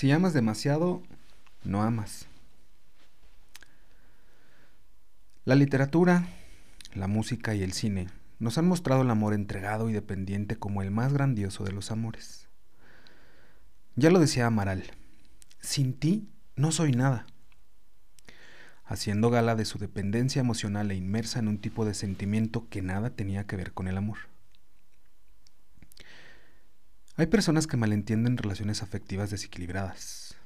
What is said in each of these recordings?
Si amas demasiado, no amas. La literatura, la música y el cine nos han mostrado el amor entregado y dependiente como el más grandioso de los amores. Ya lo decía Amaral, sin ti no soy nada, haciendo gala de su dependencia emocional e inmersa en un tipo de sentimiento que nada tenía que ver con el amor. Hay personas que malentienden relaciones afectivas desequilibradas,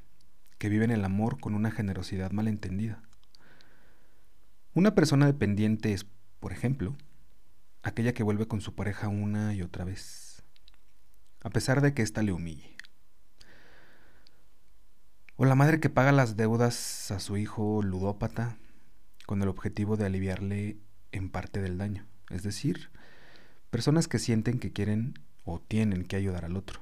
que viven el amor con una generosidad malentendida. Una persona dependiente es, por ejemplo, aquella que vuelve con su pareja una y otra vez, a pesar de que ésta le humille. O la madre que paga las deudas a su hijo ludópata con el objetivo de aliviarle en parte del daño. Es decir, personas que sienten que quieren o tienen que ayudar al otro.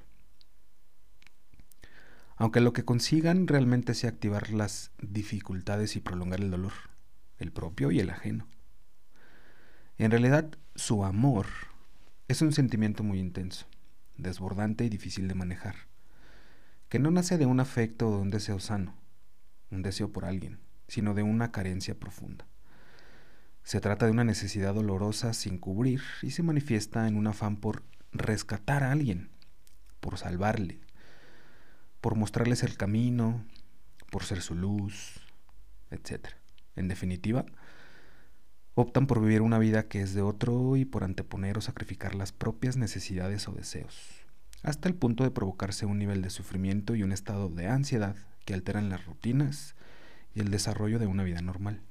Aunque lo que consigan realmente sea activar las dificultades y prolongar el dolor, el propio y el ajeno. En realidad, su amor es un sentimiento muy intenso, desbordante y difícil de manejar, que no nace de un afecto o de un deseo sano, un deseo por alguien, sino de una carencia profunda. Se trata de una necesidad dolorosa sin cubrir y se manifiesta en un afán por rescatar a alguien, por salvarle, por mostrarles el camino, por ser su luz, etc. En definitiva, optan por vivir una vida que es de otro y por anteponer o sacrificar las propias necesidades o deseos, hasta el punto de provocarse un nivel de sufrimiento y un estado de ansiedad que alteran las rutinas y el desarrollo de una vida normal.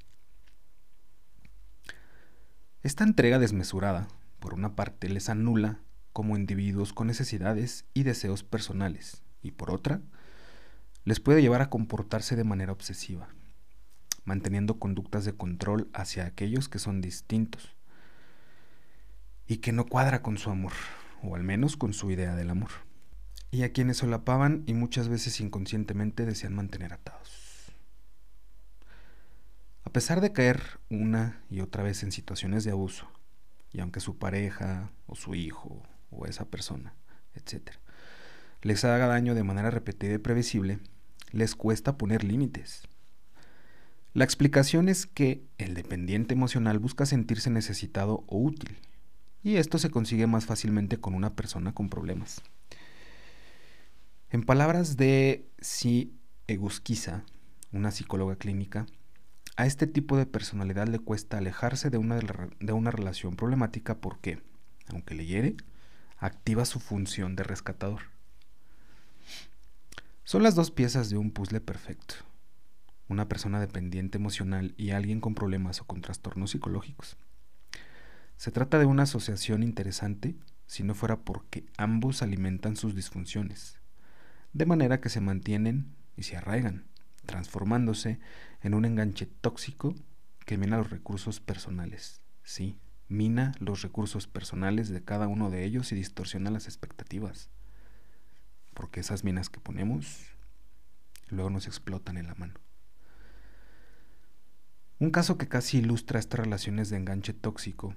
Esta entrega desmesurada, por una parte, les anula como individuos con necesidades y deseos personales, y por otra, les puede llevar a comportarse de manera obsesiva, manteniendo conductas de control hacia aquellos que son distintos y que no cuadra con su amor, o al menos con su idea del amor, y a quienes solapaban y muchas veces inconscientemente desean mantener atados. A pesar de caer una y otra vez en situaciones de abuso, y aunque su pareja o su hijo o esa persona, etc., les haga daño de manera repetida y previsible, les cuesta poner límites. La explicación es que el dependiente emocional busca sentirse necesitado o útil, y esto se consigue más fácilmente con una persona con problemas. En palabras de Si Egusquiza, una psicóloga clínica, a este tipo de personalidad le cuesta alejarse de una, de una relación problemática porque, aunque le hiere, activa su función de rescatador. Son las dos piezas de un puzzle perfecto. Una persona dependiente emocional y alguien con problemas o con trastornos psicológicos. Se trata de una asociación interesante si no fuera porque ambos alimentan sus disfunciones, de manera que se mantienen y se arraigan, transformándose en un enganche tóxico que mina los recursos personales. Sí, mina los recursos personales de cada uno de ellos y distorsiona las expectativas. Porque esas minas que ponemos luego nos explotan en la mano. Un caso que casi ilustra estas relaciones de enganche tóxico,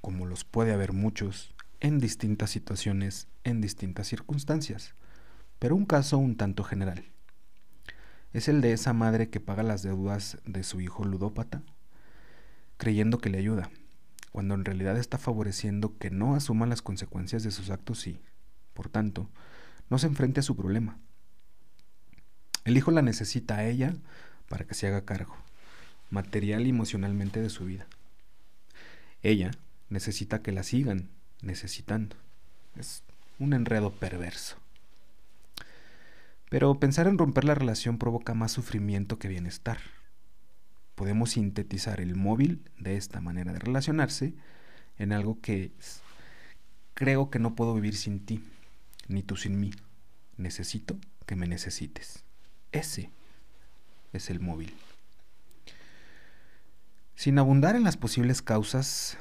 como los puede haber muchos, en distintas situaciones, en distintas circunstancias, pero un caso un tanto general. Es el de esa madre que paga las deudas de su hijo ludópata, creyendo que le ayuda, cuando en realidad está favoreciendo que no asuma las consecuencias de sus actos y, por tanto, no se enfrente a su problema. El hijo la necesita a ella para que se haga cargo, material y emocionalmente de su vida. Ella necesita que la sigan necesitando. Es un enredo perverso. Pero pensar en romper la relación provoca más sufrimiento que bienestar podemos sintetizar el móvil de esta manera de relacionarse en algo que creo que no puedo vivir sin ti, ni tú sin mí. Necesito que me necesites. Ese es el móvil. Sin abundar en las posibles causas,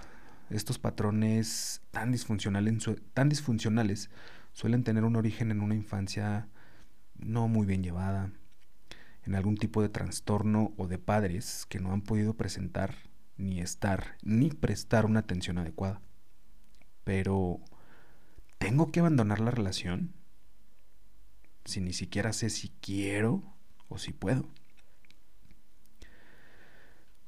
estos patrones tan disfuncionales suelen tener un origen en una infancia no muy bien llevada, en algún tipo de trastorno o de padres que no han podido presentar ni estar ni prestar una atención adecuada. Pero, ¿tengo que abandonar la relación? si ni siquiera sé si quiero o si puedo.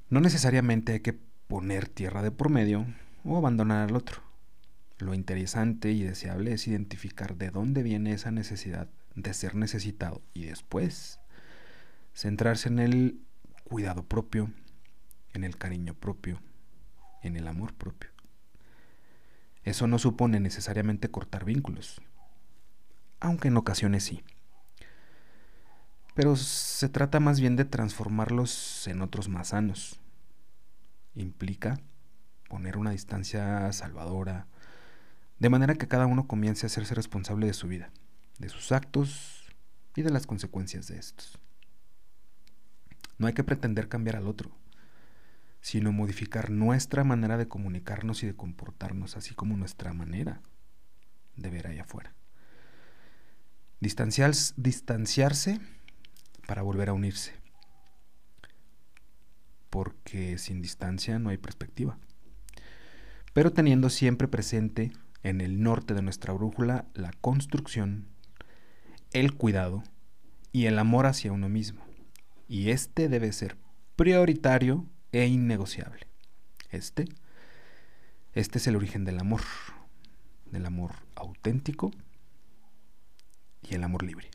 No necesariamente hay que poner tierra de por medio o abandonar al otro. Lo interesante y deseable es identificar de dónde viene esa necesidad de ser necesitado y después centrarse en el cuidado propio, en el cariño propio, en el amor propio. Eso no supone necesariamente cortar vínculos, aunque en ocasiones sí. Pero se trata más bien de transformarlos en otros más sanos. Implica poner una distancia salvadora, de manera que cada uno comience a hacerse responsable de su vida, de sus actos y de las consecuencias de estos. No hay que pretender cambiar al otro, sino modificar nuestra manera de comunicarnos y de comportarnos, así como nuestra manera de ver allá afuera. distanciarse para volver a unirse, porque sin distancia no hay perspectiva, pero teniendo siempre presente en el norte de nuestra brújula la construcción, el cuidado y el amor hacia uno mismo. Y este debe ser prioritario e innegociable. Este, este es el origen del amor, del amor auténtico y el amor libre.